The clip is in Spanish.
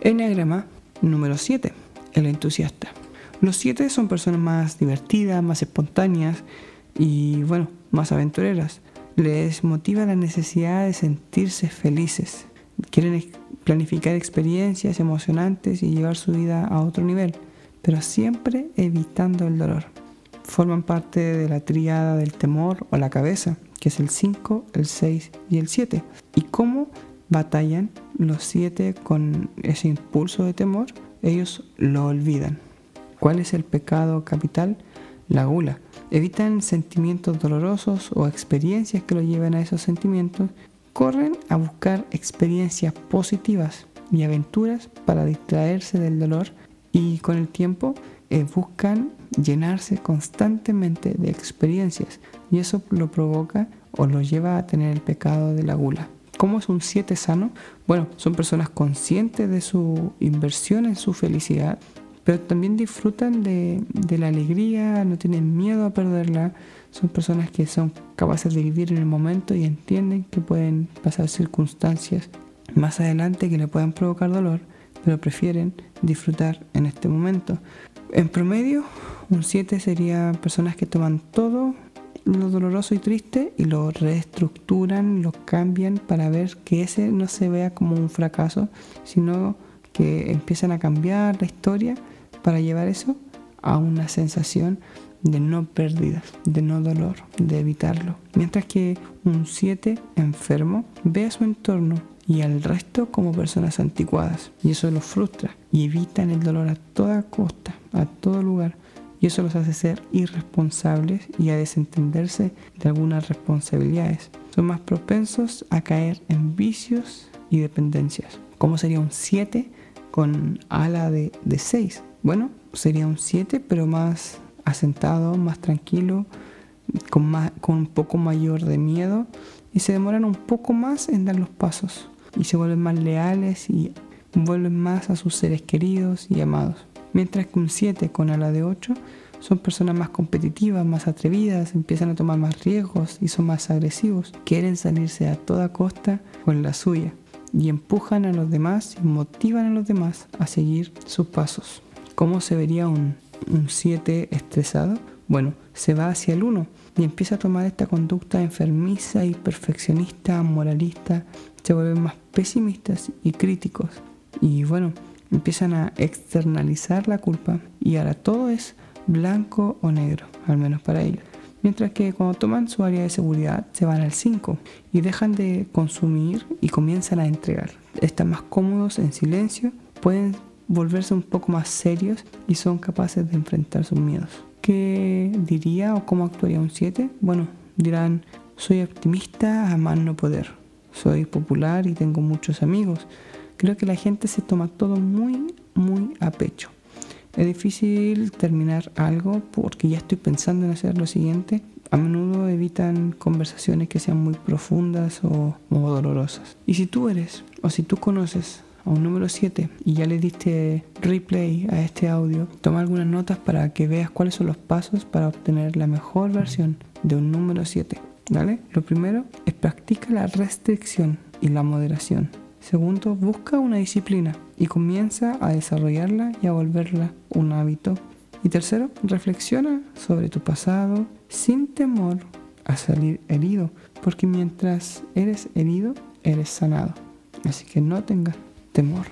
Enneagrama número 7, el entusiasta. Los 7 son personas más divertidas, más espontáneas y bueno, más aventureras. Les motiva la necesidad de sentirse felices. Quieren planificar experiencias emocionantes y llevar su vida a otro nivel, pero siempre evitando el dolor. Forman parte de la tríada del temor o la cabeza, que es el 5, el 6 y el 7. ¿Y cómo batallan los 7 con ese impulso de temor? Ellos lo olvidan. ¿Cuál es el pecado capital? La gula. Evitan sentimientos dolorosos o experiencias que lo lleven a esos sentimientos corren a buscar experiencias positivas y aventuras para distraerse del dolor y con el tiempo eh, buscan llenarse constantemente de experiencias y eso lo provoca o lo lleva a tener el pecado de la gula. ¿Cómo es un 7 sano? Bueno, son personas conscientes de su inversión en su felicidad, pero también disfrutan de, de la alegría, no tienen miedo a perderla, son personas que son capaces de vivir en el momento y entienden que pueden pasar circunstancias más adelante que le puedan provocar dolor, pero prefieren disfrutar en este momento. En promedio, un 7 sería personas que toman todo lo doloroso y triste y lo reestructuran, lo cambian para ver que ese no se vea como un fracaso, sino que empiezan a cambiar la historia para llevar eso a una sensación de no pérdidas, de no dolor, de evitarlo. Mientras que un 7 enfermo ve a su entorno y al resto como personas anticuadas. Y eso los frustra y evitan el dolor a toda costa, a todo lugar. Y eso los hace ser irresponsables y a desentenderse de algunas responsabilidades. Son más propensos a caer en vicios y dependencias. ¿Cómo sería un 7 con ala de, de 6? Bueno, sería un 7 pero más asentado, más tranquilo, con, más, con un poco mayor de miedo y se demoran un poco más en dar los pasos y se vuelven más leales y vuelven más a sus seres queridos y amados. Mientras que un 7 con ala de 8 son personas más competitivas, más atrevidas, empiezan a tomar más riesgos y son más agresivos. Quieren salirse a toda costa con la suya y empujan a los demás y motivan a los demás a seguir sus pasos. ¿Cómo se vería un un 7 estresado, bueno, se va hacia el 1 y empieza a tomar esta conducta enfermiza y perfeccionista, moralista, se vuelven más pesimistas y críticos y bueno, empiezan a externalizar la culpa y ahora todo es blanco o negro, al menos para ellos. Mientras que cuando toman su área de seguridad se van al 5 y dejan de consumir y comienzan a entregar. Están más cómodos en silencio, pueden volverse un poco más serios y son capaces de enfrentar sus miedos. ¿Qué diría o cómo actuaría un 7? Bueno, dirán, soy optimista a más no poder. Soy popular y tengo muchos amigos. Creo que la gente se toma todo muy, muy a pecho. Es difícil terminar algo porque ya estoy pensando en hacer lo siguiente. A menudo evitan conversaciones que sean muy profundas o, o dolorosas. Y si tú eres o si tú conoces a un número 7 y ya le diste replay a este audio, toma algunas notas para que veas cuáles son los pasos para obtener la mejor versión de un número 7. ¿Vale? Lo primero es practica la restricción y la moderación. Segundo, busca una disciplina y comienza a desarrollarla y a volverla un hábito. Y tercero, reflexiona sobre tu pasado sin temor a salir herido, porque mientras eres herido, eres sanado. Así que no tengas temor.